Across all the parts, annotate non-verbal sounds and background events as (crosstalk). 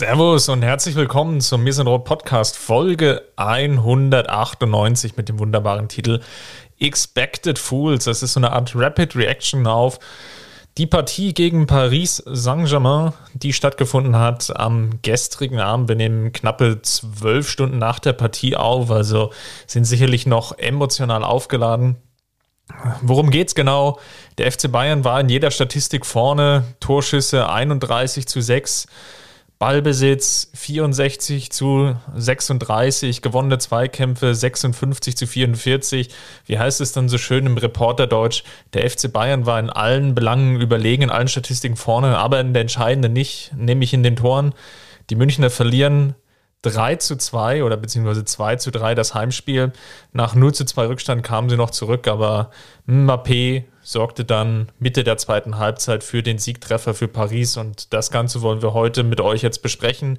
Servus und herzlich willkommen zum Misanrot Podcast Folge 198 mit dem wunderbaren Titel Expected Fools. Das ist so eine Art Rapid Reaction auf die Partie gegen Paris Saint-Germain, die stattgefunden hat am gestrigen Abend. Wir nehmen knappe zwölf Stunden nach der Partie auf, also sind sicherlich noch emotional aufgeladen. Worum geht's genau? Der FC Bayern war in jeder Statistik vorne, Torschüsse 31 zu 6. Ballbesitz 64 zu 36, gewonnene Zweikämpfe 56 zu 44. Wie heißt es dann so schön im Reporterdeutsch? Der FC Bayern war in allen Belangen überlegen, in allen Statistiken vorne, aber in der entscheidenden nicht, nämlich in den Toren. Die Münchner verlieren 3 zu 2 oder beziehungsweise 2 zu 3 das Heimspiel. Nach 0 zu 2 Rückstand kamen sie noch zurück, aber Mbappé sorgte dann Mitte der zweiten Halbzeit für den Siegtreffer für Paris und das Ganze wollen wir heute mit euch jetzt besprechen.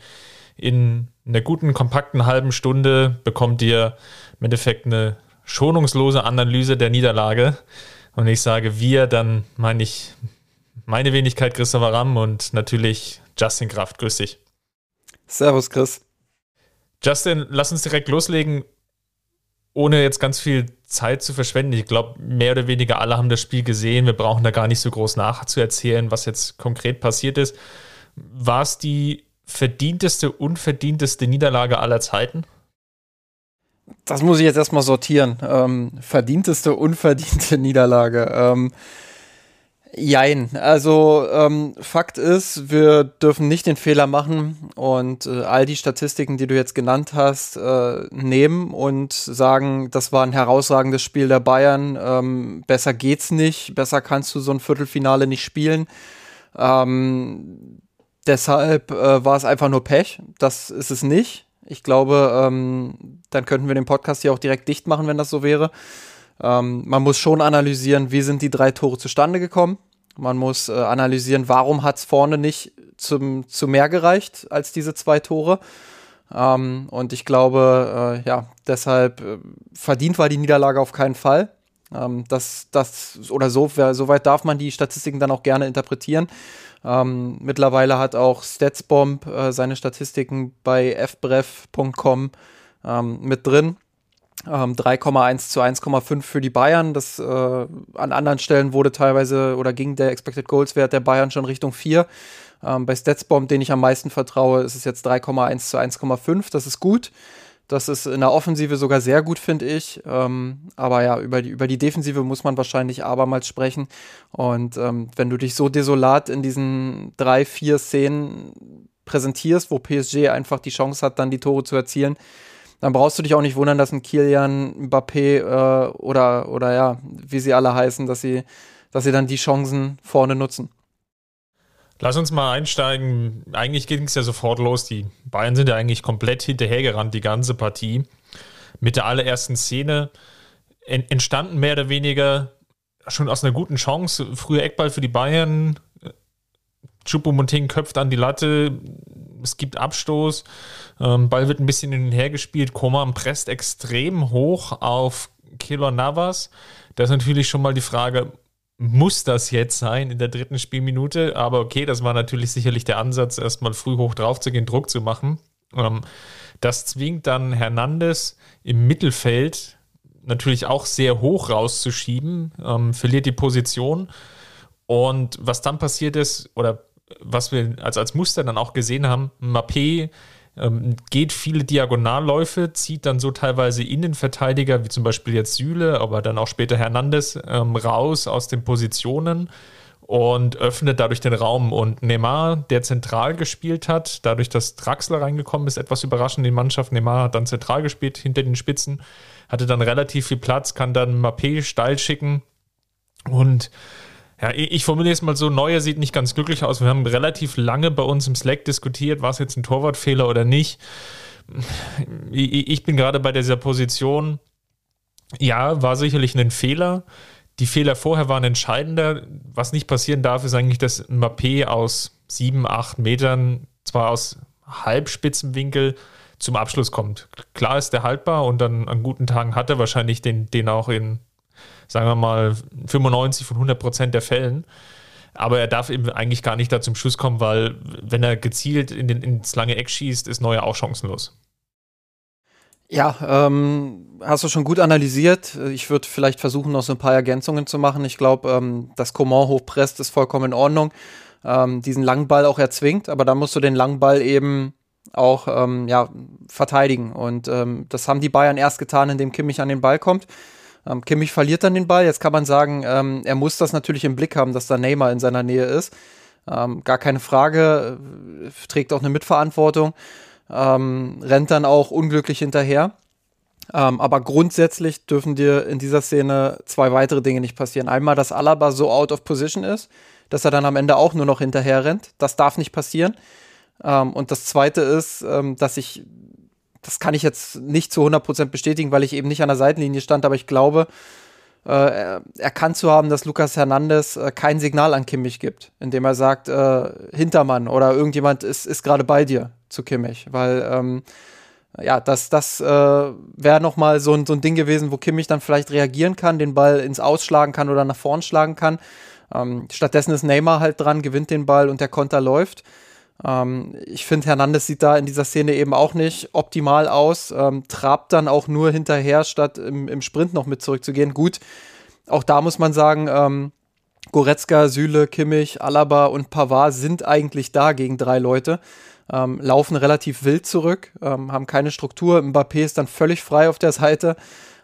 In einer guten, kompakten halben Stunde bekommt ihr im Endeffekt eine schonungslose Analyse der Niederlage. Und ich sage wir, dann meine ich meine Wenigkeit Christopher Ramm und natürlich Justin Kraft. Grüß dich. Servus, Chris. Justin, lass uns direkt loslegen, ohne jetzt ganz viel Zeit zu verschwenden. Ich glaube, mehr oder weniger alle haben das Spiel gesehen. Wir brauchen da gar nicht so groß nachzuerzählen, was jetzt konkret passiert ist. War es die verdienteste, unverdienteste Niederlage aller Zeiten? Das muss ich jetzt erstmal sortieren. Ähm, verdienteste, unverdiente (laughs) Niederlage. Ähm, Jein. Also ähm, Fakt ist, wir dürfen nicht den Fehler machen und äh, all die Statistiken, die du jetzt genannt hast, äh, nehmen und sagen, das war ein herausragendes Spiel der Bayern. Ähm, besser geht's nicht. Besser kannst du so ein Viertelfinale nicht spielen. Ähm, deshalb äh, war es einfach nur Pech. Das ist es nicht. Ich glaube, ähm, dann könnten wir den Podcast hier auch direkt dicht machen, wenn das so wäre. Ähm, man muss schon analysieren, wie sind die drei Tore zustande gekommen. Man muss äh, analysieren, warum hat es vorne nicht zum, zu mehr gereicht als diese zwei Tore. Ähm, und ich glaube, äh, ja, deshalb äh, verdient war die Niederlage auf keinen Fall. Ähm, das, das, oder so, soweit darf man die Statistiken dann auch gerne interpretieren. Ähm, mittlerweile hat auch Statsbomb äh, seine Statistiken bei fbref.com ähm, mit drin. Ähm, 3,1 zu 1,5 für die Bayern. Das äh, an anderen Stellen wurde teilweise oder ging der Expected Goals Wert der Bayern schon Richtung 4. Ähm, bei Statsbomb, den ich am meisten vertraue, ist es jetzt 3,1 zu 1,5. Das ist gut. Das ist in der Offensive sogar sehr gut, finde ich. Ähm, aber ja, über die, über die Defensive muss man wahrscheinlich abermals sprechen. Und ähm, wenn du dich so desolat in diesen drei, vier Szenen präsentierst, wo PSG einfach die Chance hat, dann die Tore zu erzielen, dann brauchst du dich auch nicht wundern, dass ein Kilian Mbappé äh, oder, oder ja, wie sie alle heißen, dass sie, dass sie dann die Chancen vorne nutzen. Lass uns mal einsteigen. Eigentlich ging es ja sofort los. Die Bayern sind ja eigentlich komplett hinterhergerannt, die ganze Partie. Mit der allerersten Szene entstanden mehr oder weniger schon aus einer guten Chance. Früher Eckball für die Bayern. Choupo-Moting köpft an die Latte. Es gibt Abstoß. Ähm, Ball wird ein bisschen hin und her gespielt. Koman presst extrem hoch auf Kilo Navas. Da ist natürlich schon mal die Frage, muss das jetzt sein in der dritten Spielminute? Aber okay, das war natürlich sicherlich der Ansatz, erstmal früh hoch drauf zu gehen, Druck zu machen. Ähm, das zwingt dann Hernandez im Mittelfeld natürlich auch sehr hoch rauszuschieben, ähm, verliert die Position. Und was dann passiert ist, oder was wir als, als Muster dann auch gesehen haben, Mappé ähm, geht viele Diagonalläufe, zieht dann so teilweise Innenverteidiger, wie zum Beispiel jetzt Süle, aber dann auch später Hernandez, ähm, raus aus den Positionen und öffnet dadurch den Raum. Und Neymar, der zentral gespielt hat, dadurch, dass Draxler reingekommen ist, etwas überraschend, die Mannschaft. Neymar hat dann zentral gespielt hinter den Spitzen, hatte dann relativ viel Platz, kann dann Mappé steil schicken und Ja, ich formuliere es mal so, Neuer sieht nicht ganz glücklich aus. Wir haben relativ lange bei uns im Slack diskutiert, war es jetzt ein Torwartfehler oder nicht. Ich bin gerade bei dieser Position, ja, war sicherlich ein Fehler. Die Fehler vorher waren entscheidender. Was nicht passieren darf, ist eigentlich, dass Mbappé aus sieben, acht Metern, zwar aus Halbspitzenwinkel, zum Abschluss kommt. Klar ist der haltbar und dann an guten Tagen hat er wahrscheinlich den, den auch in, sagen wir mal, 95 von 100 Prozent der Fällen. Aber er darf eben eigentlich gar nicht da zum Schuss kommen, weil wenn er gezielt in den, ins lange Eck schießt, ist Neuer auch chancenlos. Ja, ähm, hast du schon gut analysiert. Ich würde vielleicht versuchen, noch so ein paar Ergänzungen zu machen. Ich glaube, ähm, dass Coman hochpresst, ist vollkommen in Ordnung. Ähm, diesen langen Ball auch erzwingt, aber da musst du den langen Ball eben auch ähm, ja, verteidigen. Und ähm, das haben die Bayern erst getan, indem Kimmich an den Ball kommt. Ähm, Kimmich verliert dann den Ball. Jetzt kann man sagen, ähm, er muss das natürlich im Blick haben, dass da Neymar in seiner Nähe ist. Ähm, gar keine Frage, äh, trägt auch eine Mitverantwortung, ähm, rennt dann auch unglücklich hinterher. Ähm, aber grundsätzlich dürfen dir in dieser Szene zwei weitere Dinge nicht passieren. Einmal, dass Alaba so out of position ist, dass er dann am Ende auch nur noch hinterher rennt. Das darf nicht passieren. Ähm, und das zweite ist, dass ich, das kann ich jetzt nicht zu 100% bestätigen, weil ich eben nicht an der Seitenlinie stand, aber ich glaube, äh, erkannt zu haben, dass Lukas Hernandez äh, kein Signal an Kimmich gibt, indem er sagt, äh, Hintermann oder irgendjemand ist, ist gerade bei dir zu Kimmich, weil ähm, ja, das, das äh, wäre nochmal so ein, so ein Ding gewesen, wo Kimmich dann vielleicht reagieren kann, den Ball ins Ausschlagen kann oder nach vorn schlagen kann. Ähm, stattdessen ist Neymar halt dran, gewinnt den Ball und der Konter läuft. Ähm, ich finde, Hernandez sieht da in dieser Szene eben auch nicht optimal aus, ähm, trabt dann auch nur hinterher, statt im, im, Sprint noch mit zurückzugehen. Gut, auch da muss man sagen, ähm, Goretzka, Süle, Kimmich, Alaba und Pavard sind eigentlich da gegen drei Leute. Ähm, laufen relativ wild zurück, ähm, haben keine Struktur. Mbappé ist dann völlig frei auf der Seite.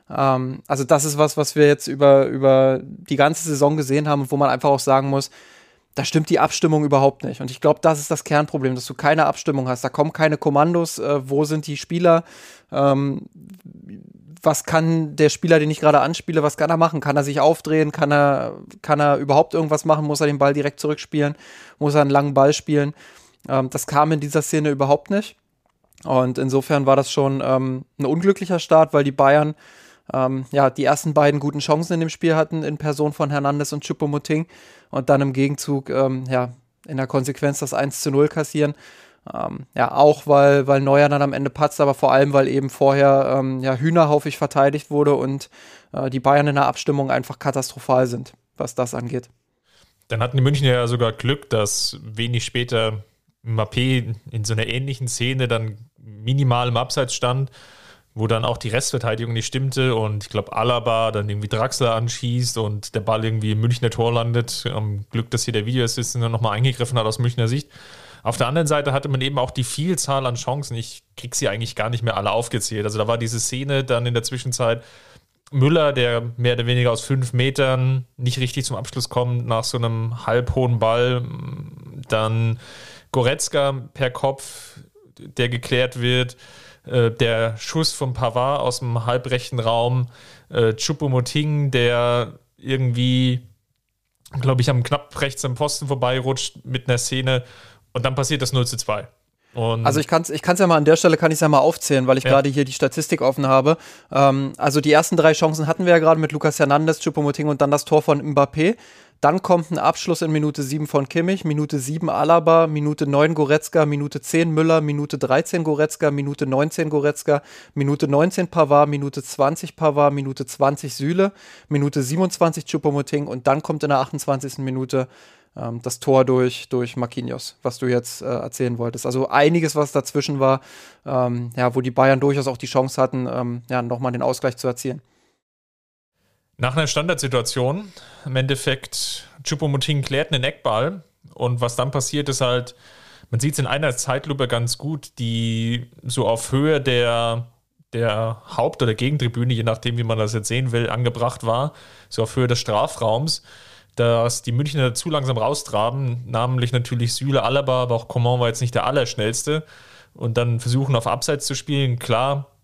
Ähm, also, das ist was, was wir jetzt über, über die ganze Saison gesehen haben und wo man einfach auch sagen muss, da stimmt die Abstimmung überhaupt nicht. Und ich glaube, das ist das Kernproblem, dass du keine Abstimmung hast. Da kommen keine Kommandos. Äh, wo sind die Spieler? Ähm, was kann der Spieler, den ich gerade anspiele, was kann er machen? Kann er sich aufdrehen? Kann er, kann er überhaupt irgendwas machen? Muss er den Ball direkt zurückspielen? Muss er einen langen Ball spielen? Ähm, das kam in dieser Szene überhaupt nicht. Und insofern war das schon ähm, ein unglücklicher Start, weil die Bayern ähm, ja, die ersten beiden guten Chancen in dem Spiel hatten, in Person von Hernandez und Choupo-Moting und dann im Gegenzug, ähm, ja, in der Konsequenz das 1 zu 0 kassieren. Ähm, ja, auch weil, weil Neuer dann am Ende patzt, aber vor allem, weil eben vorher ähm, ja, hühnerhaufig verteidigt wurde und äh, die Bayern in der Abstimmung einfach katastrophal sind, was das angeht. Dann hatten die Münchner ja sogar Glück, dass wenig später Mappé in so einer ähnlichen Szene dann minimal im Abseits stand wo dann auch die Restverteidigung nicht stimmte und ich glaube Alaba dann irgendwie Draxler anschießt und der Ball irgendwie im Münchner Tor landet. Am Glück, dass hier der Videoassistent dann nochmal eingegriffen hat aus Münchner Sicht. Auf der anderen Seite hatte man eben auch die Vielzahl an Chancen. Ich krieg sie eigentlich gar nicht mehr alle aufgezählt. Also da war diese Szene dann in der Zwischenzeit Müller, der mehr oder weniger aus fünf Metern nicht richtig zum Abschluss kommt, nach so einem halbhohen Ball. Dann Goretzka per Kopf, der geklärt wird. Äh, der Schuss von Pavard aus dem halbrechten Raum, äh, Choupo-Moting, der irgendwie, glaube ich, am knapp rechts am Posten vorbeirutscht mit einer Szene und dann passiert das 0 zu 2. Und also ich kann es ich kann's ja mal an der Stelle, kann ich ja mal aufzählen, weil ich ja. gerade hier die Statistik offen habe. Ähm, also die ersten drei Chancen hatten wir ja gerade mit Lukas Hernandez, Choupo-Moting und dann das Tor von Mbappé. Dann kommt ein Abschluss in Minute 7 von Kimmich, Minute 7 Alaba, Minute 9 Goretzka, Minute 10 Müller, Minute 13 Goretzka, Minute 19 Goretzka, Minute 19 Pavard, Minute 20 Pavard, Minute 20 Süle, Minute 27 Choupo-Moting und dann kommt in der 28. Minute ähm, das Tor durch, durch Marquinhos, was du jetzt äh, erzählen wolltest. Also einiges, was dazwischen war, ähm, ja, wo die Bayern durchaus auch die Chance hatten, ähm, ja, nochmal den Ausgleich zu erzielen. Nach einer Standardsituation, im Endeffekt, Chupomoting klärt einen Eckball und was dann passiert ist halt, man sieht es in einer Zeitlupe ganz gut, die so auf Höhe der, der Haupt- oder Gegentribüne, je nachdem, wie man das jetzt sehen will, angebracht war, so auf Höhe des Strafraums, dass die Münchner zu langsam raustraben, namentlich natürlich Süle, Alaba, aber auch Coman war jetzt nicht der Allerschnellste und dann versuchen auf Abseits zu spielen, klar,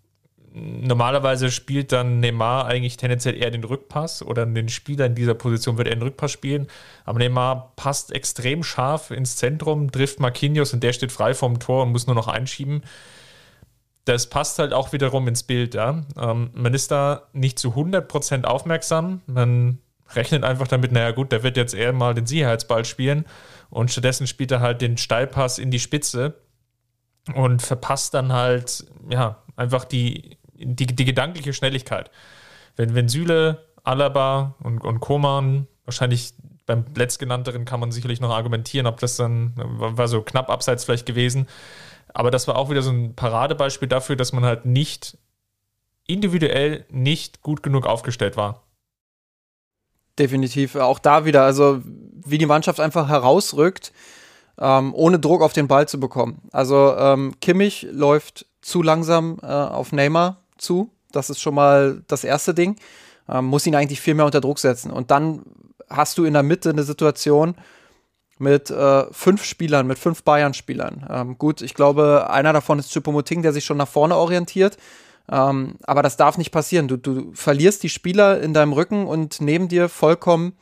normalerweise spielt dann Neymar eigentlich tendenziell eher den Rückpass oder den Spieler in dieser Position wird er den Rückpass spielen. Aber Neymar passt extrem scharf ins Zentrum, trifft Marquinhos und der steht frei vorm Tor und muss nur noch einschieben. Das passt halt auch wiederum ins Bild. Ja? Ähm, man ist da nicht zu 100% aufmerksam. Man rechnet einfach damit, naja gut, der wird jetzt eher mal den Sicherheitsball spielen und stattdessen spielt er halt den Steilpass in die Spitze und verpasst dann halt, ja, einfach die, die, die gedankliche Schnelligkeit. Wenn, wenn Süle, Alaba und, und Koman, wahrscheinlich beim letztgenannteren kann man sicherlich noch argumentieren, ob das dann, war so knapp abseits vielleicht gewesen, aber das war auch wieder so ein Paradebeispiel dafür, dass man halt nicht individuell nicht gut genug aufgestellt war. Definitiv. Auch da wieder, also wie die Mannschaft einfach herausrückt, ähm, ohne Druck auf den Ball zu bekommen. Also ähm, Kimmich läuft zu langsam äh, auf Neymar zu. Das ist schon mal das erste Ding. Ähm, muss ihn eigentlich viel mehr unter Druck setzen. Und dann hast du in der Mitte eine Situation mit äh, fünf Spielern, mit fünf Bayern-Spielern. Ähm, gut, ich glaube, einer davon ist Chupomoting, der sich schon nach vorne orientiert. Ähm, aber das darf nicht passieren. Du, du verlierst die Spieler in deinem Rücken und neben dir vollkommen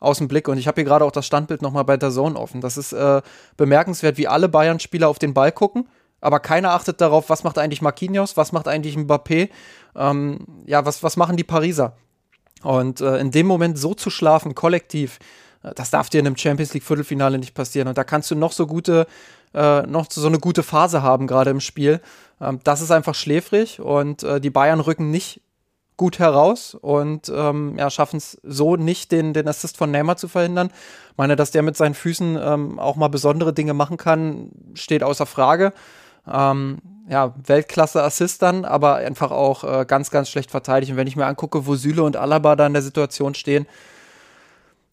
aus dem Blick. Und ich habe hier gerade auch das Standbild nochmal bei der Zone offen. Das ist äh, bemerkenswert, wie alle Bayern-Spieler auf den Ball gucken aber keiner achtet darauf, was macht eigentlich Marquinhos, was macht eigentlich Mbappé, ähm, ja, was, was machen die Pariser? Und äh, in dem Moment so zu schlafen, kollektiv, äh, das darf dir in einem Champions League Viertelfinale nicht passieren. Und da kannst du noch so gute, äh, noch so eine gute Phase haben, gerade im Spiel. Ähm, das ist einfach schläfrig und äh, die Bayern rücken nicht gut heraus und ähm, ja, schaffen es so nicht, den, den Assist von Neymar zu verhindern. Ich meine, dass der mit seinen Füßen ähm, auch mal besondere Dinge machen kann, steht außer Frage. Ähm, ja, Weltklasse-Assist dann, aber einfach auch äh, ganz, ganz schlecht verteidigt. Und wenn ich mir angucke, wo Süle und Alaba da in der Situation stehen,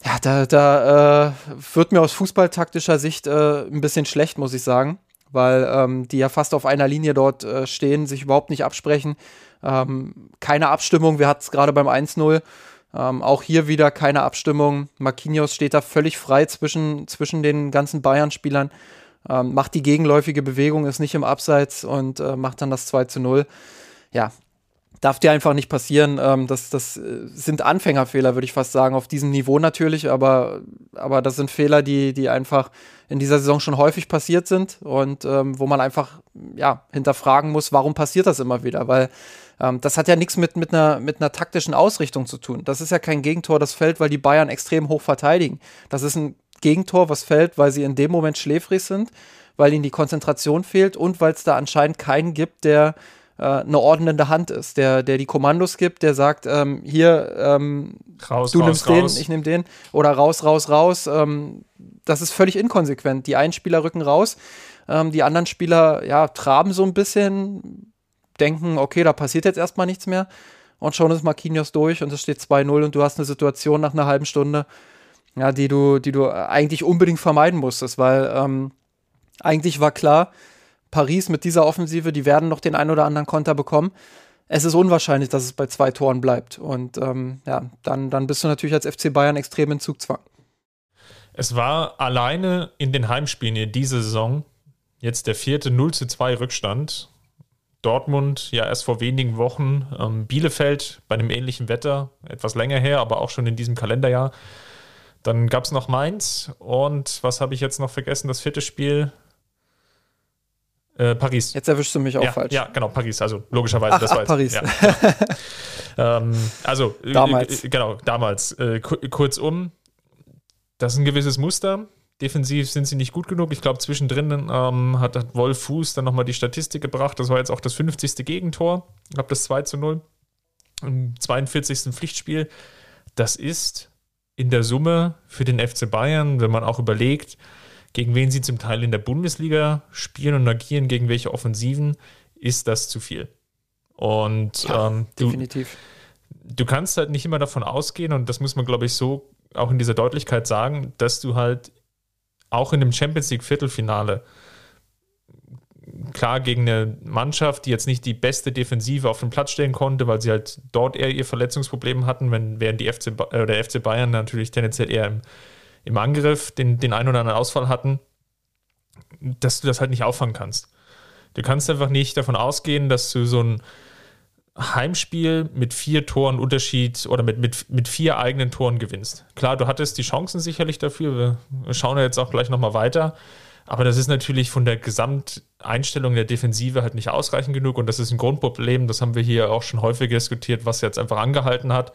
ja, da, da äh, wird mir aus fußballtaktischer Sicht äh, ein bisschen schlecht, muss ich sagen, weil ähm, die ja fast auf einer Linie dort äh, stehen, sich überhaupt nicht absprechen. Ähm, keine Abstimmung, wir hatten es gerade beim 1-0. Ähm, auch hier wieder keine Abstimmung. Marquinhos steht da völlig frei zwischen, zwischen den ganzen Bayern-Spielern ähm, macht die gegenläufige Bewegung, ist nicht im Abseits und äh, macht dann das 2 zu 0. Ja, darf dir einfach nicht passieren. Ähm, das, das äh, sind Anfängerfehler, würde ich fast sagen, auf diesem Niveau natürlich, aber, aber das sind Fehler, die, die einfach in dieser Saison schon häufig passiert sind und ähm, wo man einfach ja, hinterfragen muss, warum passiert das immer wieder? Weil ähm, das hat ja nichts mit, mit, einer, mit einer taktischen Ausrichtung zu tun. Das ist ja kein Gegentor, das fällt, weil die Bayern extrem hoch verteidigen. Das ist ein Gegentor, was fällt, weil sie in dem Moment schläfrig sind, weil ihnen die Konzentration fehlt und weil es da anscheinend keinen gibt, der äh, eine ordnende Hand ist, der, der die Kommandos gibt, der sagt, ähm, hier, ähm, raus, du raus, nimmst raus. den, ich nehme den, oder raus, raus, raus. Ähm, das ist völlig inkonsequent. Die einen Spieler rücken raus, ähm, die anderen Spieler, ja, traben so ein bisschen, denken, okay, da passiert jetzt erstmal nichts mehr. Und schon ist Marquinhos durch und es steht 2-0 und du hast eine Situation nach einer halben Stunde, ja, die du, die du eigentlich unbedingt vermeiden musstest, weil ähm, eigentlich war klar, Paris mit dieser Offensive, die werden noch den ein oder anderen Konter bekommen. Es ist unwahrscheinlich, dass es bei zwei Toren bleibt. Und ähm, ja, dann, dann bist du natürlich als FC Bayern extrem in Zugzwang. Es war alleine in den Heimspielen in dieser Saison jetzt der vierte 0 zu 2 Rückstand. Dortmund ja erst vor wenigen Wochen, ähm, Bielefeld bei einem ähnlichen Wetter, etwas länger her, aber auch schon in diesem Kalenderjahr. Dann gab es noch Mainz und was habe ich jetzt noch vergessen? Das vierte Spiel. Äh, Paris. Jetzt erwischst du mich auch ja, falsch. Ja, genau, Paris. Also logischerweise, ach, das war jetzt, Paris. Ja. (laughs) ähm, also, äh, damals. Äh, genau, damals. Äh, kurzum, das ist ein gewisses Muster. Defensiv sind sie nicht gut genug. Ich glaube, zwischendrin ähm, hat, hat Wolf Fuß dann nochmal die Statistik gebracht. Das war jetzt auch das 50. Gegentor. Ich glaube, das 2 zu 0 im 42. Pflichtspiel. Das ist in der Summe für den FC Bayern, wenn man auch überlegt, gegen wen sie zum Teil in der Bundesliga spielen und agieren, gegen welche Offensiven, ist das zu viel. Und ja, ähm, du, definitiv. Du kannst halt nicht immer davon ausgehen, und das muss man, glaube ich, so auch in dieser Deutlichkeit sagen, dass du halt auch in dem Champions League Viertelfinale klar gegen eine Mannschaft, die jetzt nicht die beste Defensive auf den Platz stellen konnte, weil sie halt dort eher ihr Verletzungsproblem hatten, wenn, während die FC, äh, der FC Bayern natürlich tendenziell eher im, im Angriff den, den einen oder anderen Ausfall hatten, dass du das halt nicht auffangen kannst. Du kannst einfach nicht davon ausgehen, dass du so ein Heimspiel mit vier Toren Unterschied oder mit, mit, mit vier eigenen Toren gewinnst. Klar, du hattest die Chancen sicherlich dafür. Wir schauen ja jetzt auch gleich nochmal weiter. Aber das ist natürlich von der Gesamteinstellung der Defensive halt nicht ausreichend genug. Und das ist ein Grundproblem. Das haben wir hier auch schon häufig diskutiert, was jetzt einfach angehalten hat.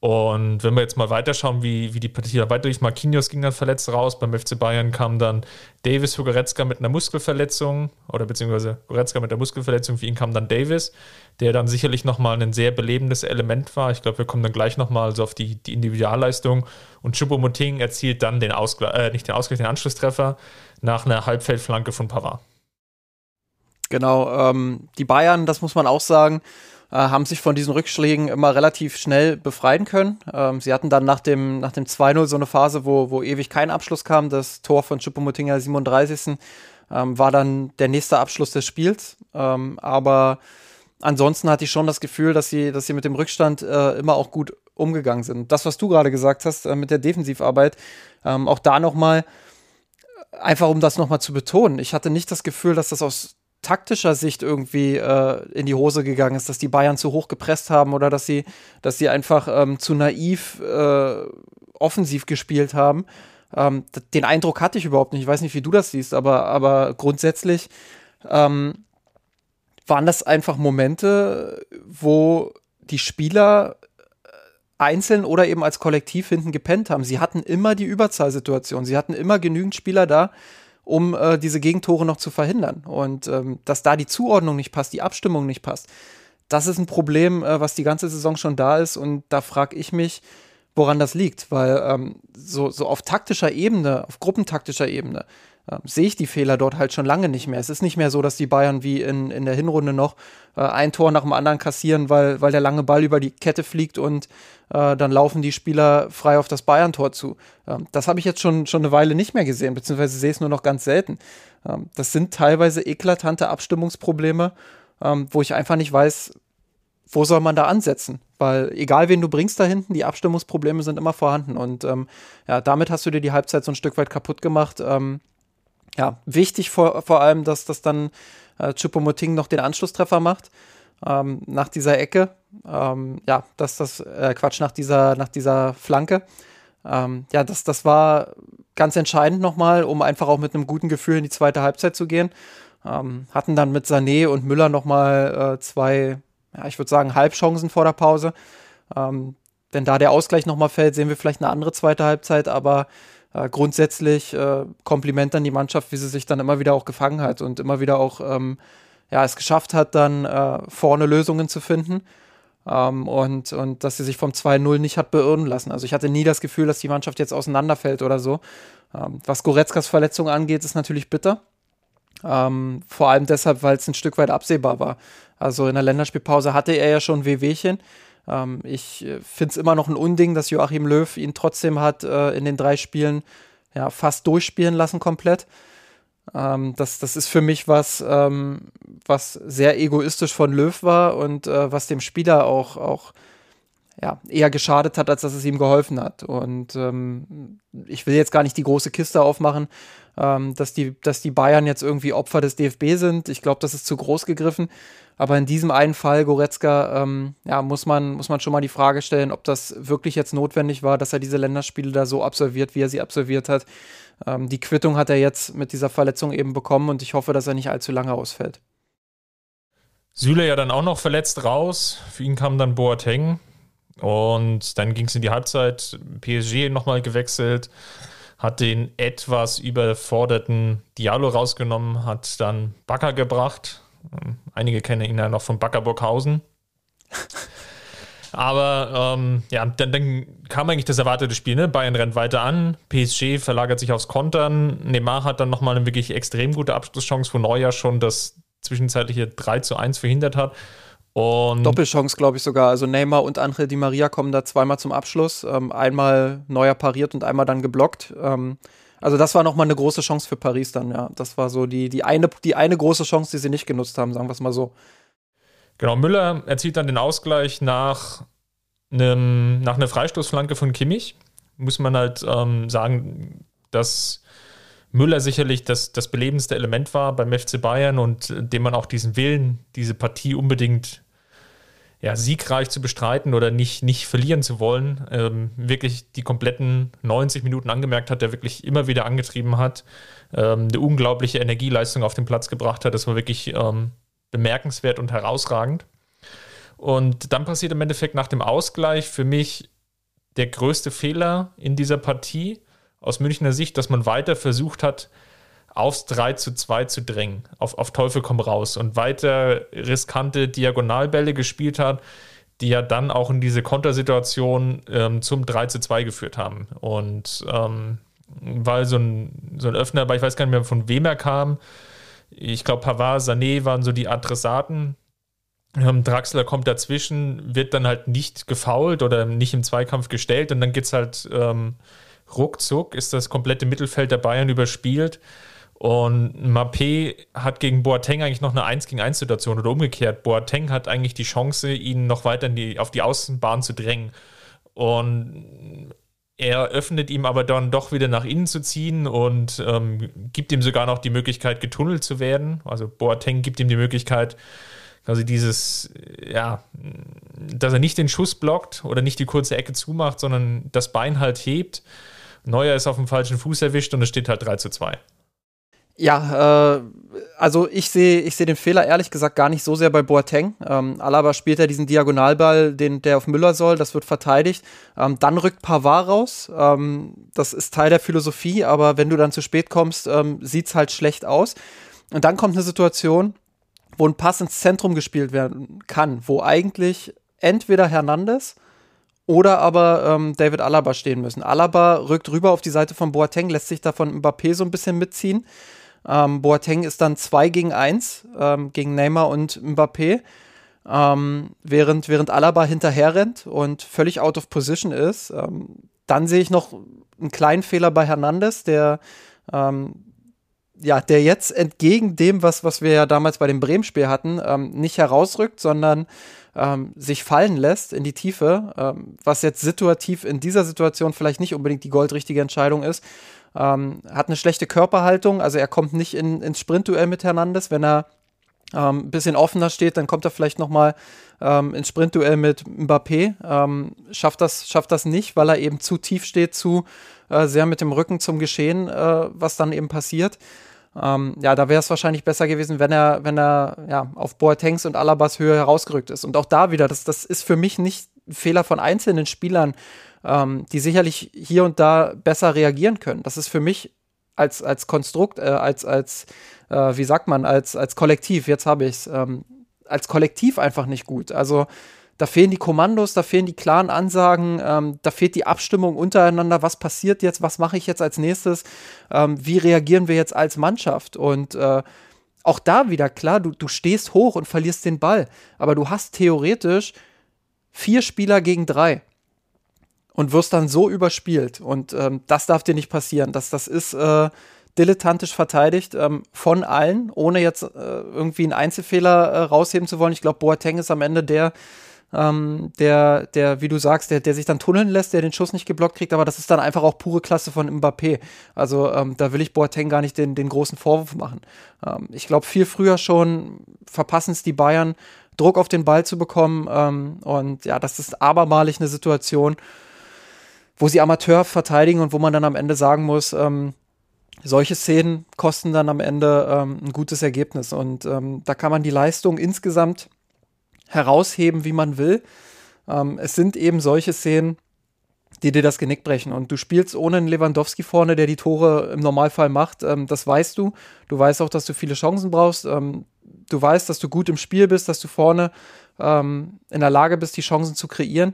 Und wenn wir jetzt mal weiterschauen, wie, wie die Partie da weiterlief, Marquinhos ging dann verletzt raus, beim FC Bayern kam dann Davis für Goretzka mit einer Muskelverletzung oder beziehungsweise Goretzka mit der Muskelverletzung, für ihn kam dann Davis, der dann sicherlich nochmal ein sehr belebendes Element war. Ich glaube, wir kommen dann gleich nochmal so auf die, die Individualleistung und Choupo-Moting erzielt dann den Ausgleich, äh, nicht den Ausgleich, den Anschlusstreffer nach einer Halbfeldflanke von Pavard. Genau, ähm, die Bayern, das muss man auch sagen, haben sich von diesen Rückschlägen immer relativ schnell befreien können. Ähm, sie hatten dann nach dem, nach dem 2-0 so eine Phase, wo, wo ewig kein Abschluss kam. Das Tor von Choupo-Moting 37. Ähm, war dann der nächste Abschluss des Spiels. Ähm, aber ansonsten hatte ich schon das Gefühl, dass sie, dass sie mit dem Rückstand äh, immer auch gut umgegangen sind. Das, was du gerade gesagt hast äh, mit der Defensivarbeit, ähm, auch da nochmal, einfach um das nochmal zu betonen. Ich hatte nicht das Gefühl, dass das aus taktischer Sicht irgendwie äh, in die Hose gegangen ist, dass die Bayern zu hoch gepresst haben oder dass sie, dass sie einfach ähm, zu naiv äh, offensiv gespielt haben. Ähm, den Eindruck hatte ich überhaupt nicht. Ich weiß nicht, wie du das siehst, aber, aber grundsätzlich ähm, waren das einfach Momente, wo die Spieler äh, einzeln oder eben als Kollektiv hinten gepennt haben. Sie hatten immer die Überzahlsituation. Sie hatten immer genügend Spieler da, um äh, diese Gegentore noch zu verhindern. Und ähm, dass da die Zuordnung nicht passt, die Abstimmung nicht passt, das ist ein Problem, äh, was die ganze Saison schon da ist. Und da frage ich mich, woran das liegt. Weil ähm, so, so auf taktischer Ebene, auf gruppentaktischer Ebene, äh, sehe ich die Fehler dort halt schon lange nicht mehr. Es ist nicht mehr so, dass die Bayern wie in, in der Hinrunde noch äh, ein Tor nach dem anderen kassieren, weil, weil der lange Ball über die Kette fliegt und äh, dann laufen die Spieler frei auf das Bayern-Tor zu. Ähm, das habe ich jetzt schon, schon eine Weile nicht mehr gesehen, beziehungsweise sehe es nur noch ganz selten. Ähm, das sind teilweise eklatante Abstimmungsprobleme, ähm, wo ich einfach nicht weiß, wo soll man da ansetzen? Weil egal wen du bringst da hinten, die Abstimmungsprobleme sind immer vorhanden. Und ähm, ja, damit hast du dir die Halbzeit so ein Stück weit kaputt gemacht. Ähm, ja, wichtig vor, vor allem, dass das dann äh, Chupomoting noch den Anschlusstreffer macht ähm, nach dieser Ecke. Ähm, ja, dass das, äh, Quatsch, nach dieser, nach dieser Flanke. Ähm, ja, das, das war ganz entscheidend nochmal, um einfach auch mit einem guten Gefühl in die zweite Halbzeit zu gehen. Ähm, hatten dann mit Sané und Müller nochmal äh, zwei, ja, ich würde sagen, Halbchancen vor der Pause. Ähm, wenn da der Ausgleich nochmal fällt, sehen wir vielleicht eine andere zweite Halbzeit, aber äh, grundsätzlich äh, Kompliment an die Mannschaft, wie sie sich dann immer wieder auch gefangen hat und immer wieder auch ähm, ja, es geschafft hat, dann äh, vorne Lösungen zu finden. Ähm, und, und dass sie sich vom 2-0 nicht hat beirren lassen. Also ich hatte nie das Gefühl, dass die Mannschaft jetzt auseinanderfällt oder so. Ähm, was Goretzkas Verletzung angeht, ist natürlich bitter. Ähm, vor allem deshalb, weil es ein Stück weit absehbar war. Also in der Länderspielpause hatte er ja schon Wehwehchen. Ähm, ich äh, finde es immer noch ein Unding, dass Joachim Löw ihn trotzdem hat äh, in den drei Spielen ja, fast durchspielen lassen komplett. Ähm, das, das ist für mich was, ähm, was sehr egoistisch von Löw war und äh, was dem Spieler auch, auch ja, eher geschadet hat, als dass es ihm geholfen hat. Und ähm, ich will jetzt gar nicht die große Kiste aufmachen, ähm, dass, die, dass die Bayern jetzt irgendwie Opfer des DFB sind. Ich glaube, das ist zu groß gegriffen. Aber in diesem einen Fall, Goretzka, ähm, ja, muss man, muss man schon mal die Frage stellen, ob das wirklich jetzt notwendig war, dass er diese Länderspiele da so absolviert, wie er sie absolviert hat. Ähm, die Quittung hat er jetzt mit dieser Verletzung eben bekommen und ich hoffe, dass er nicht allzu lange ausfällt. Süle ja dann auch noch verletzt raus. Für ihn kam dann Boateng. Und dann ging es in die Halbzeit. PSG nochmal gewechselt, hat den etwas überforderten Diallo rausgenommen, hat dann Bakker gebracht. Einige kennen ihn ja noch von Bakker Burghausen. (laughs) Aber ähm, ja, dann, dann, kam eigentlich das erwartete Spiel. Ne? Bayern rennt weiter an, PSG verlagert sich aufs Kontern. Neymar hat dann nochmal eine wirklich extrem gute Abschlusschance, wo Neuer schon das zwischenzeitliche 3 zu 1 verhindert hat. Und Doppelchance, glaube ich sogar. Also Neymar und Angel Di Maria kommen da zweimal zum Abschluss. Ähm, einmal Neuer pariert und einmal dann geblockt. Ähm, also das war nochmal eine große Chance für Paris dann, ja. Das war so die, die, eine, die eine große Chance, die sie nicht genutzt haben, sagen wir es mal so. Genau, Müller erzielt dann den Ausgleich nach, einem, nach einer Freistoßflanke von Kimmich. Muss man halt ähm, sagen, dass Müller sicherlich das, das belebendste Element war beim FC Bayern und dem man auch diesen Willen, diese Partie unbedingt ja, siegreich zu bestreiten oder nicht, nicht verlieren zu wollen, ähm, wirklich die kompletten 90 Minuten angemerkt hat, der wirklich immer wieder angetrieben hat, ähm, eine unglaubliche Energieleistung auf den Platz gebracht hat. Das war wirklich ähm, bemerkenswert und herausragend. Und dann passiert im Endeffekt nach dem Ausgleich für mich der größte Fehler in dieser Partie aus Münchner Sicht, dass man weiter versucht hat, aufs 3 zu 2 zu drängen, auf, auf Teufel komm raus und weiter riskante Diagonalbälle gespielt hat, die ja dann auch in diese Kontersituation ähm, zum 3 zu 2 geführt haben. Und ähm, weil so ein, so ein Öffner, aber ich weiß gar nicht mehr, von wem er kam. Ich glaube, Pavard, Sané waren so die Adressaten. Ähm, Draxler kommt dazwischen, wird dann halt nicht gefault oder nicht im Zweikampf gestellt und dann geht es halt ähm, ruckzuck, ist das komplette Mittelfeld der Bayern überspielt. Und Mappé hat gegen Boateng eigentlich noch eine 1 gegen 1 Situation oder umgekehrt. Boateng hat eigentlich die Chance, ihn noch weiter die, auf die Außenbahn zu drängen. Und er öffnet ihm aber dann doch wieder nach innen zu ziehen und ähm, gibt ihm sogar noch die Möglichkeit, getunnelt zu werden. Also Boateng gibt ihm die Möglichkeit, also dieses, ja, dass er nicht den Schuss blockt oder nicht die kurze Ecke zumacht, sondern das Bein halt hebt. Neuer ist auf dem falschen Fuß erwischt und es steht halt 3 zu 2. Ja, äh, also ich sehe ich seh den Fehler ehrlich gesagt gar nicht so sehr bei Boateng. Ähm, Alaba spielt ja diesen Diagonalball, den, der auf Müller soll, das wird verteidigt. Ähm, dann rückt Pavard raus. Ähm, das ist Teil der Philosophie, aber wenn du dann zu spät kommst, ähm, sieht es halt schlecht aus. Und dann kommt eine Situation, wo ein Pass ins Zentrum gespielt werden kann, wo eigentlich entweder Hernandez oder aber ähm, David Alaba stehen müssen. Alaba rückt rüber auf die Seite von Boateng, lässt sich davon Mbappé so ein bisschen mitziehen. Ähm, Boateng ist dann 2 gegen 1 ähm, gegen Neymar und Mbappé, ähm, während, während Alaba hinterher rennt und völlig out of position ist. Ähm, dann sehe ich noch einen kleinen Fehler bei Hernandez, der ähm, ja, der jetzt entgegen dem, was, was wir ja damals bei dem Bremen-Spiel hatten, ähm, nicht herausrückt, sondern ähm, sich fallen lässt in die Tiefe, ähm, was jetzt situativ in dieser Situation vielleicht nicht unbedingt die goldrichtige Entscheidung ist. Ähm, hat eine schlechte Körperhaltung, also er kommt nicht in, ins Sprintduell mit Hernandez. Wenn er ähm, ein bisschen offener steht, dann kommt er vielleicht noch mal ähm, ins Sprintduell mit Mbappé. Ähm, schafft, das, schafft das nicht, weil er eben zu tief steht, zu äh, sehr mit dem Rücken zum Geschehen, äh, was dann eben passiert. Ähm, ja, da wäre es wahrscheinlich besser gewesen, wenn er, wenn er ja, auf Boatengs und Alabas Höhe herausgerückt ist. Und auch da wieder, das, das ist für mich nicht ein Fehler von einzelnen Spielern, ähm, die sicherlich hier und da besser reagieren können. Das ist für mich als, als Konstrukt, äh, als, als äh, wie sagt man, als, als Kollektiv, jetzt habe ich es, ähm, als Kollektiv einfach nicht gut. Also da fehlen die Kommandos, da fehlen die klaren Ansagen, ähm, da fehlt die Abstimmung untereinander, was passiert jetzt, was mache ich jetzt als nächstes, ähm, wie reagieren wir jetzt als Mannschaft? Und äh, auch da wieder klar, du, du stehst hoch und verlierst den Ball, aber du hast theoretisch vier Spieler gegen drei und wirst dann so überspielt. Und ähm, das darf dir nicht passieren. Das, das ist äh, dilettantisch verteidigt ähm, von allen, ohne jetzt äh, irgendwie einen Einzelfehler äh, rausheben zu wollen. Ich glaube, Boateng ist am Ende der, ähm, der, der, wie du sagst, der, der sich dann tunneln lässt, der den Schuss nicht geblockt kriegt, aber das ist dann einfach auch pure Klasse von Mbappé. Also ähm, da will ich Boateng gar nicht den, den großen Vorwurf machen. Ähm, ich glaube, viel früher schon verpassen es die Bayern, Druck auf den Ball zu bekommen. Ähm, und ja, das ist abermalig eine Situation, wo sie Amateur verteidigen und wo man dann am Ende sagen muss, ähm, solche Szenen kosten dann am Ende ähm, ein gutes Ergebnis. Und ähm, da kann man die Leistung insgesamt herausheben, wie man will. Ähm, es sind eben solche Szenen, die dir das Genick brechen. Und du spielst ohne einen Lewandowski vorne, der die Tore im Normalfall macht. Ähm, das weißt du. Du weißt auch, dass du viele Chancen brauchst. Ähm, du weißt, dass du gut im Spiel bist, dass du vorne in der Lage bist, die Chancen zu kreieren.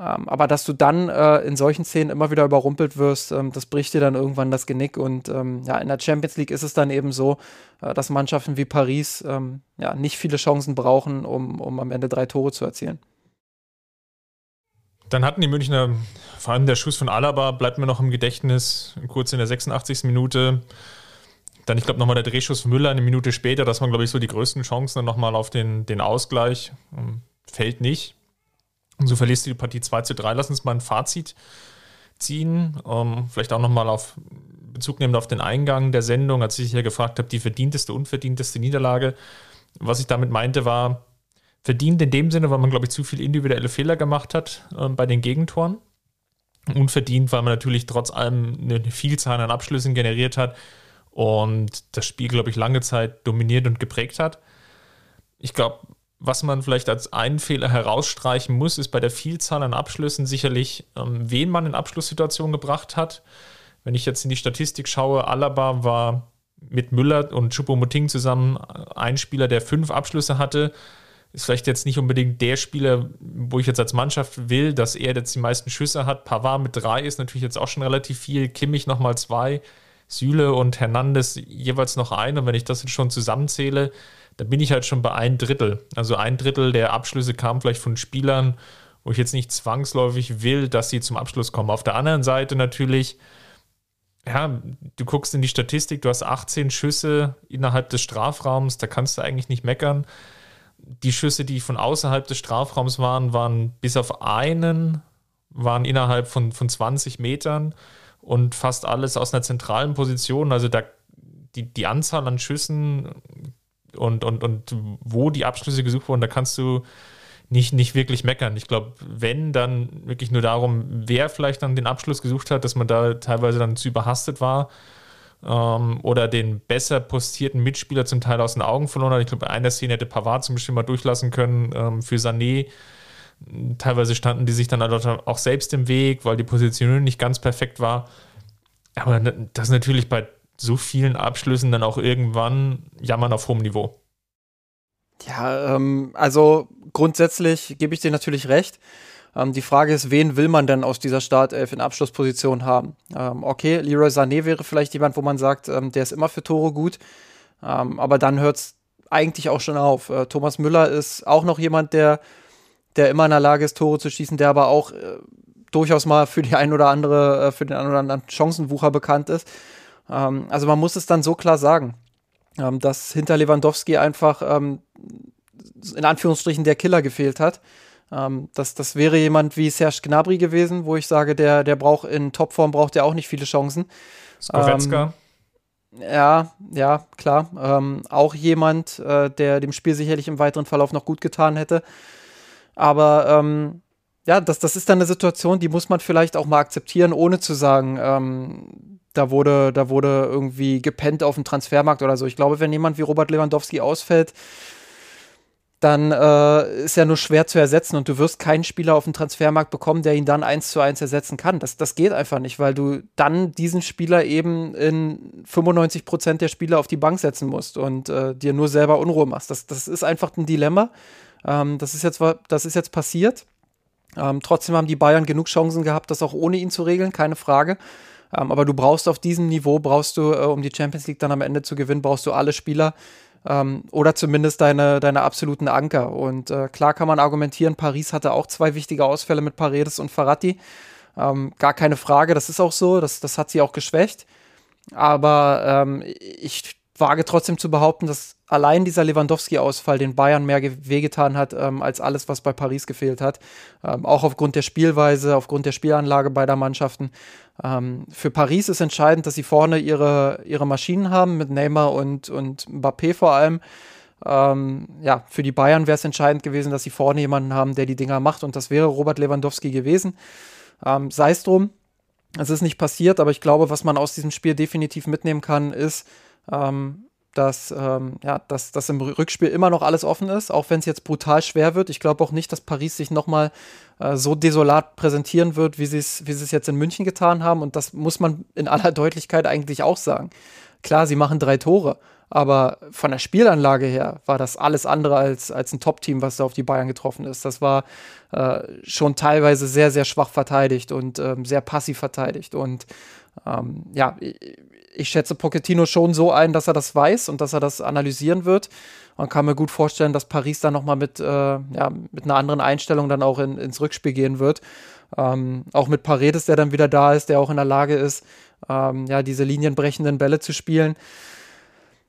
Ähm, aber dass du dann äh, in solchen Szenen immer wieder überrumpelt wirst, ähm, das bricht dir dann irgendwann das Genick. Und ähm, ja, in der Champions League ist es dann eben so, äh, dass Mannschaften wie Paris ähm, ja nicht viele Chancen brauchen, um, um am Ende drei Tore zu erzielen. Dann hatten die Münchner, vor allem der Schuss von Alaba, bleibt mir noch im Gedächtnis, kurz in der 86. Minute. Dann, ich glaube, nochmal der Drehschuss von Müller eine Minute später. Das waren, glaube ich, so die größten Chancen dann nochmal auf den, den Ausgleich. Ähm, fällt nicht. Und so verlierst du die Partie 2 zu 3. Lass uns mal ein Fazit ziehen. Ähm, vielleicht auch nochmal auf Bezug nehmen auf den Eingang der Sendung, als ich ja gefragt habe, die verdienteste, unverdienteste Niederlage. Was ich damit meinte, war, Verdient in dem Sinne, weil man, glaube ich, zu viele individuelle Fehler gemacht hat äh, bei den Gegentoren. Unverdient, weil man natürlich trotz allem eine Vielzahl an Abschlüssen generiert hat und das Spiel, glaube ich, lange Zeit dominiert und geprägt hat. Ich glaube, was man vielleicht als einen Fehler herausstreichen muss, ist bei der Vielzahl an Abschlüssen sicherlich, ähm, wen man in Abschlusssituationen gebracht hat. Wenn ich jetzt in die Statistik schaue, Alaba war mit Müller und Choupo-Moting zusammen ein Spieler, der fünf Abschlüsse hatte ist vielleicht jetzt nicht unbedingt der Spieler, wo ich jetzt als Mannschaft will, dass er jetzt die meisten Schüsse hat. Pavard mit drei ist natürlich jetzt auch schon relativ viel. Kimmich nochmal zwei. Süle und Hernandez jeweils noch ein. Und wenn ich das jetzt schon zusammenzähle, dann bin ich halt schon bei ein Drittel. Also ein Drittel der Abschlüsse kam vielleicht von Spielern, wo ich jetzt nicht zwangsläufig will, dass sie zum Abschluss kommen. Auf der anderen Seite natürlich, ja, du guckst in die Statistik, du hast 18 Schüsse innerhalb des Strafraums, da kannst du eigentlich nicht meckern die Schüsse, die von außerhalb des Strafraums waren, waren bis auf einen, waren innerhalb von, von 20 Metern und fast alles aus einer zentralen Position. Also da, die, die Anzahl an Schüssen und, und, und wo die Abschlüsse gesucht wurden, da kannst du nicht, nicht wirklich meckern. Ich glaube, wenn, dann wirklich nur darum, wer vielleicht dann den Abschluss gesucht hat, dass man da teilweise dann zu überhastet war ähm, oder den besser postierten Mitspieler zum Teil aus den Augen verloren hat. Ich glaube, bei einer Szene hätte Pavard zum Beispiel mal durchlassen können ähm, für Sané. Teilweise standen die sich dann auch selbst im Weg, weil die Positionierung nicht ganz perfekt war. Aber das ist natürlich bei so vielen Abschlüssen dann auch irgendwann jammern auf hohem Niveau. Ja, ähm, also grundsätzlich gebe ich dir natürlich recht. Ähm, die Frage ist, wen will man denn aus dieser Startelf in Abschlussposition haben? Ähm, okay, Leroy Sané wäre vielleicht jemand, wo man sagt, ähm, der ist immer für Tore gut, ähm, aber dann hört es eigentlich auch schon auf. Äh, Thomas Müller ist auch noch jemand, der, der immer in der Lage ist, Tore zu schießen, der aber auch äh, durchaus mal für die ein oder andere, äh, für den einen oder anderen Chancenwucher bekannt ist. Ähm, also man muss es dann so klar sagen, ähm, dass hinter Lewandowski einfach in Anführungsstrichen der Killer gefehlt hat. Ähm, das, das wäre jemand wie Serge Gnabry gewesen, wo ich sage, der, der braucht in Topform braucht er auch nicht viele Chancen. Skoretzka. Ähm, ja, ja, klar. Ähm, auch jemand, äh, der dem Spiel sicherlich im weiteren Verlauf noch gut getan hätte. Aber ähm, ja, das, das ist dann eine Situation, die muss man vielleicht auch mal akzeptieren, ohne zu sagen, ähm, da wurde, da wurde irgendwie gepennt auf dem Transfermarkt oder so. Ich glaube, wenn jemand wie Robert Lewandowski ausfällt, dann äh, ist er nur schwer zu ersetzen und du wirst keinen Spieler auf dem Transfermarkt bekommen, der ihn dann eins zu eins ersetzen kann. Das, das geht einfach nicht, weil du dann diesen Spieler eben in 95 Prozent der Spieler auf die Bank setzen musst und äh, dir nur selber Unruhe machst. Das, das ist einfach ein Dilemma. Ähm, das, ist jetzt, das ist jetzt passiert. Ähm, trotzdem haben die Bayern genug Chancen gehabt, das auch ohne ihn zu regeln, keine Frage. Ähm, aber du brauchst auf diesem Niveau, brauchst du, äh, um die Champions League dann am Ende zu gewinnen, brauchst du alle Spieler, ähm, oder zumindest deine, deine absoluten Anker. Und äh, klar kann man argumentieren, Paris hatte auch zwei wichtige Ausfälle mit Paredes und Ferrati. Ähm, gar keine Frage, das ist auch so, das, das hat sie auch geschwächt. Aber ähm, ich wage trotzdem zu behaupten, dass allein dieser Lewandowski-Ausfall den Bayern mehr wehgetan hat, ähm, als alles, was bei Paris gefehlt hat. Ähm, auch aufgrund der Spielweise, aufgrund der Spielanlage beider Mannschaften. Ähm, für Paris ist entscheidend, dass sie vorne ihre, ihre Maschinen haben, mit Neymar und, und Mbappé vor allem. Ähm, ja, für die Bayern wäre es entscheidend gewesen, dass sie vorne jemanden haben, der die Dinger macht. Und das wäre Robert Lewandowski gewesen. Ähm, Sei es drum, es ist nicht passiert, aber ich glaube, was man aus diesem Spiel definitiv mitnehmen kann, ist, ähm, dass, ähm, ja, dass, dass im Rückspiel immer noch alles offen ist, auch wenn es jetzt brutal schwer wird. Ich glaube auch nicht, dass Paris sich nochmal äh, so desolat präsentieren wird, wie sie es wie es jetzt in München getan haben. Und das muss man in aller (laughs) Deutlichkeit eigentlich auch sagen. Klar, sie machen drei Tore, aber von der Spielanlage her war das alles andere als, als ein Top-Team, was da auf die Bayern getroffen ist. Das war äh, schon teilweise sehr, sehr schwach verteidigt und ähm, sehr passiv verteidigt. Und ähm, ja, ich schätze Pochettino schon so ein, dass er das weiß und dass er das analysieren wird. Man kann mir gut vorstellen, dass Paris dann nochmal mit, äh, ja, mit einer anderen Einstellung dann auch in, ins Rückspiel gehen wird. Ähm, auch mit Paredes, der dann wieder da ist, der auch in der Lage ist, ähm, ja, diese linienbrechenden Bälle zu spielen.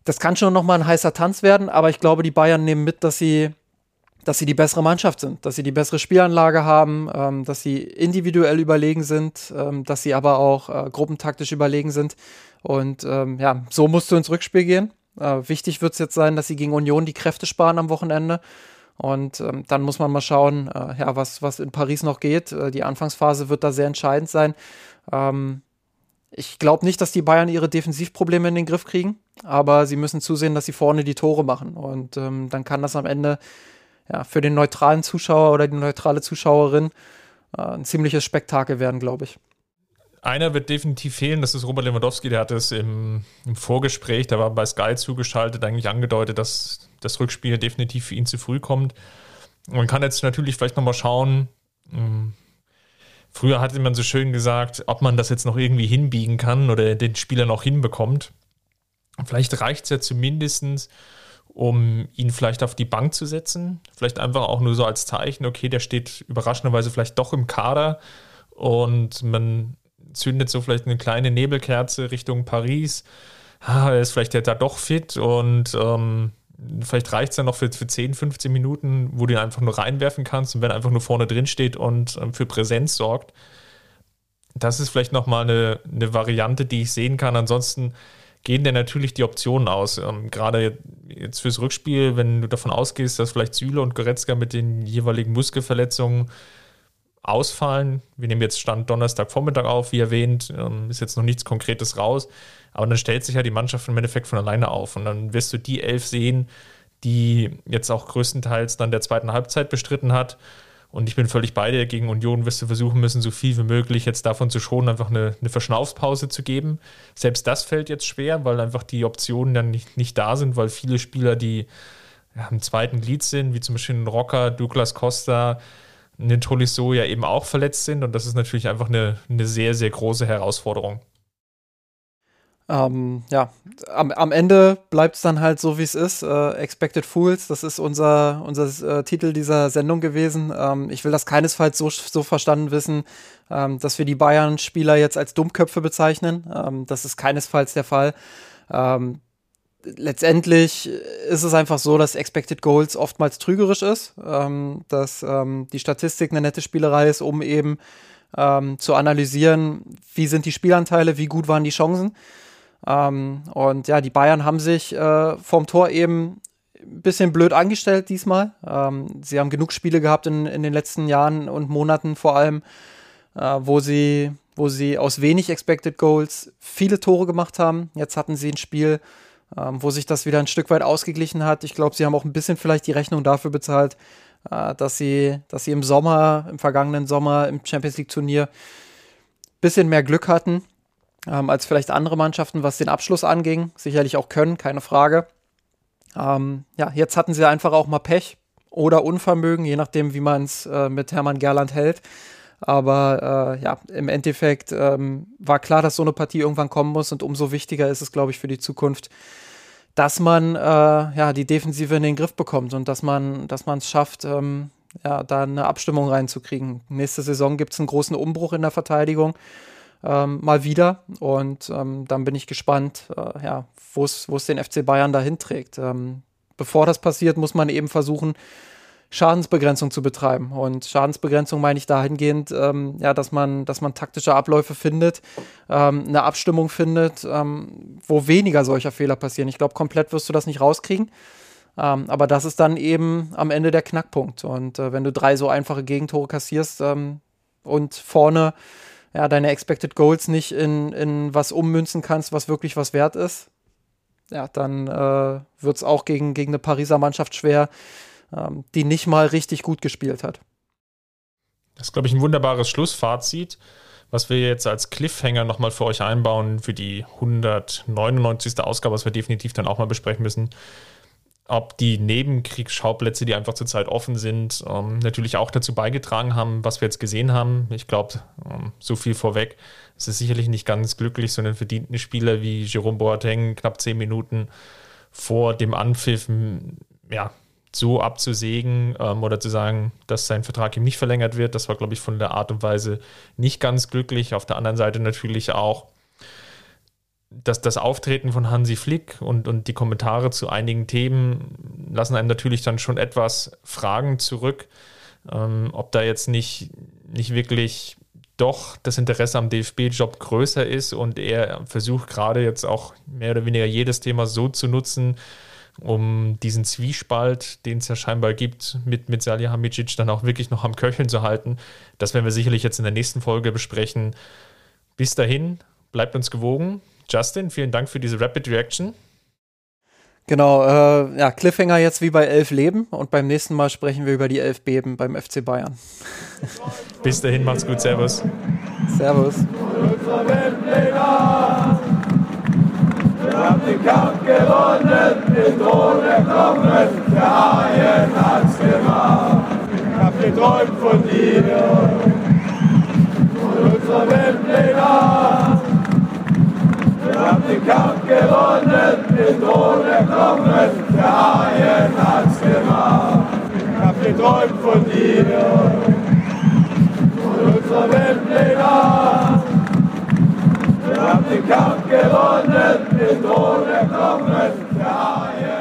Das kann schon nochmal ein heißer Tanz werden, aber ich glaube, die Bayern nehmen mit, dass sie dass sie die bessere Mannschaft sind, dass sie die bessere Spielanlage haben, ähm, dass sie individuell überlegen sind, ähm, dass sie aber auch äh, gruppentaktisch überlegen sind. Und ähm, ja, so musst du ins Rückspiel gehen. Äh, wichtig wird es jetzt sein, dass sie gegen Union die Kräfte sparen am Wochenende. Und ähm, dann muss man mal schauen, äh, ja, was, was in Paris noch geht. Äh, die Anfangsphase wird da sehr entscheidend sein. Ähm, ich glaube nicht, dass die Bayern ihre Defensivprobleme in den Griff kriegen, aber sie müssen zusehen, dass sie vorne die Tore machen. Und ähm, dann kann das am Ende ja, für den neutralen Zuschauer oder die neutrale Zuschauerin äh, ein ziemliches Spektakel werden, glaube ich. Einer wird definitiv fehlen, das ist Robert Lewandowski, der hat es im, im, Vorgespräch, der war bei Sky zugeschaltet, eigentlich angedeutet, dass das Rückspiel definitiv für ihn zu früh kommt. Man kann jetzt natürlich vielleicht nochmal schauen, hm, früher hatte man so schön gesagt, ob man das jetzt noch irgendwie hinbiegen kann oder den Spieler noch hinbekommt. Vielleicht reicht es ja zumindest, um ihn vielleicht auf die Bank zu setzen. Vielleicht einfach auch nur so als Zeichen, okay, der steht überraschenderweise vielleicht doch im Kader und man zündet so vielleicht eine kleine Nebelkerze Richtung Paris. Ah, ist vielleicht ja da doch fit und ähm, vielleicht reicht es dann noch für, für 10, 15 Minuten, wo du ihn einfach nur reinwerfen kannst und wenn er einfach nur vorne drin steht und ähm, für Präsenz sorgt. Das ist vielleicht nochmal eine, eine Variante, die ich sehen kann. Ansonsten gehen dir natürlich die Optionen aus. Ähm, gerade jetzt fürs Rückspiel, wenn du davon ausgehst, dass vielleicht Süle und Goretzka mit den jeweiligen Muskelverletzungen ausfallen. Wir nehmen jetzt Stand Donnerstagvormittag auf, wie erwähnt, ähm, ist jetzt noch nichts Konkretes raus. Aber dann stellt sich ja die Mannschaft im Endeffekt von alleine auf. Und dann wirst du die elf sehen, die jetzt auch größtenteils dann der zweiten Halbzeit bestritten hat. Und ich bin völlig bei dir. Gegen Union wirst du versuchen müssen, so viel wie möglich jetzt davon zu schonen, einfach eine, eine Verschnaufspause zu geben. Selbst das fällt jetzt schwer, weil einfach die Optionen dann nicht, nicht da sind, weil viele Spieler, die ja, im zweiten Glied sind, wie zum Beispiel Rocker, Douglas Costa, ein Tolisso ja eben auch verletzt sind. Und das ist natürlich einfach eine, eine sehr, sehr große Herausforderung. Ähm, ja, am, am Ende bleibt es dann halt so, wie es ist. Äh, Expected Fools, das ist unser, unser äh, Titel dieser Sendung gewesen. Ähm, ich will das keinesfalls so, so verstanden wissen, ähm, dass wir die Bayern-Spieler jetzt als Dummköpfe bezeichnen. Ähm, das ist keinesfalls der Fall. Ähm, letztendlich ist es einfach so, dass Expected Goals oftmals trügerisch ist, ähm, dass die Statistik eine nette Spielerei ist, um eben zu analysieren, wie sind die Spielanteile, wie gut waren die Chancen. Ähm, und ja, die Bayern haben sich äh, vom Tor eben ein bisschen blöd angestellt diesmal. Ähm, sie haben genug Spiele gehabt in, in den letzten Jahren und Monaten vor allem, äh, wo, sie, wo sie aus wenig Expected Goals viele Tore gemacht haben. Jetzt hatten sie ein Spiel, ähm, wo sich das wieder ein Stück weit ausgeglichen hat. Ich glaube, sie haben auch ein bisschen vielleicht die Rechnung dafür bezahlt, äh, dass, sie, dass sie im Sommer, im vergangenen Sommer im Champions League Turnier ein bisschen mehr Glück hatten ähm, als vielleicht andere Mannschaften, was den Abschluss anging. Sicherlich auch können, keine Frage. Ähm, ja, jetzt hatten sie einfach auch mal Pech oder Unvermögen, je nachdem, wie man es äh, mit Hermann Gerland hält. Aber äh, ja, im Endeffekt ähm, war klar, dass so eine Partie irgendwann kommen muss und umso wichtiger ist es, glaube ich, für die Zukunft, dass man äh, ja die Defensive in den Griff bekommt und dass man dass man es schafft, ähm, ja, da eine Abstimmung reinzukriegen. Nächste Saison gibt es einen großen Umbruch in der Verteidigung ähm, mal wieder. Und ähm, dann bin ich gespannt, äh, ja, wo es den FC Bayern dahin trägt. Ähm, bevor das passiert, muss man eben versuchen, Schadensbegrenzung zu betreiben. Und Schadensbegrenzung meine ich dahingehend, ähm, ja, dass man, dass man taktische Abläufe findet, ähm, eine Abstimmung findet, ähm, wo weniger solcher Fehler passieren. Ich glaube, komplett wirst du das nicht rauskriegen. Ähm, aber das ist dann eben am Ende der Knackpunkt. Und äh, wenn du drei so einfache Gegentore kassierst ähm, und vorne ja, deine Expected Goals nicht in, in was ummünzen kannst, was wirklich was wert ist, ja, dann äh, wird es auch gegen, gegen eine Pariser Mannschaft schwer, ähm, die nicht mal richtig gut gespielt hat. Das ist, glaube ich, ein wunderbares Schlussfazit, was wir jetzt als Cliffhanger nochmal für euch einbauen für die 199. Ausgabe, was wir definitiv dann auch mal besprechen müssen ob die Nebenkriegsschauplätze, die einfach zurzeit offen sind, ähm, natürlich auch dazu beigetragen haben, was wir jetzt gesehen haben. Ich glaube, ähm, so viel vorweg. Es ist sicherlich nicht ganz glücklich, so einen verdienten Spieler wie Jerome Boateng knapp zehn Minuten vor dem Anpfiff ja, so abzusägen ähm, oder zu sagen, dass sein Vertrag ihm nicht verlängert wird. Das war, glaube ich, von der Art und Weise nicht ganz glücklich. Auf der anderen Seite natürlich auch das, das Auftreten von Hansi Flick und, und die Kommentare zu einigen Themen lassen einem natürlich dann schon etwas Fragen zurück, ähm, ob da jetzt nicht, nicht wirklich doch das Interesse am DFB-Job größer ist und er versucht gerade jetzt auch mehr oder weniger jedes Thema so zu nutzen um diesen Zwiespalt, den es ja scheinbar gibt, mit, mit Salihamidzic dann auch wirklich noch am Köcheln zu halten. Das werden wir sicherlich jetzt in der nächsten Folge besprechen. Bis dahin, bleibt uns gewogen. Justin, vielen Dank für diese Rapid Reaction. Genau, äh, ja, Cliffhanger jetzt wie bei Elf Leben und beim nächsten Mal sprechen wir über die Elf Beben beim FC Bayern. Bis dahin, macht's gut, Servus. Servus. den Kampf gewonnen, den Thron erklommen, der Haien hat's gemacht. Ich hab geträumt von dir, von unserer Welt Nacht. Wir haben den Kampf gewonnen, den Thron erklommen, der Haien hat's gemacht. Ich hab geträumt von dir, von unserer Welt Nacht. Wir haben den Kampf gewonnen, mit ohne Knochen, der Haie.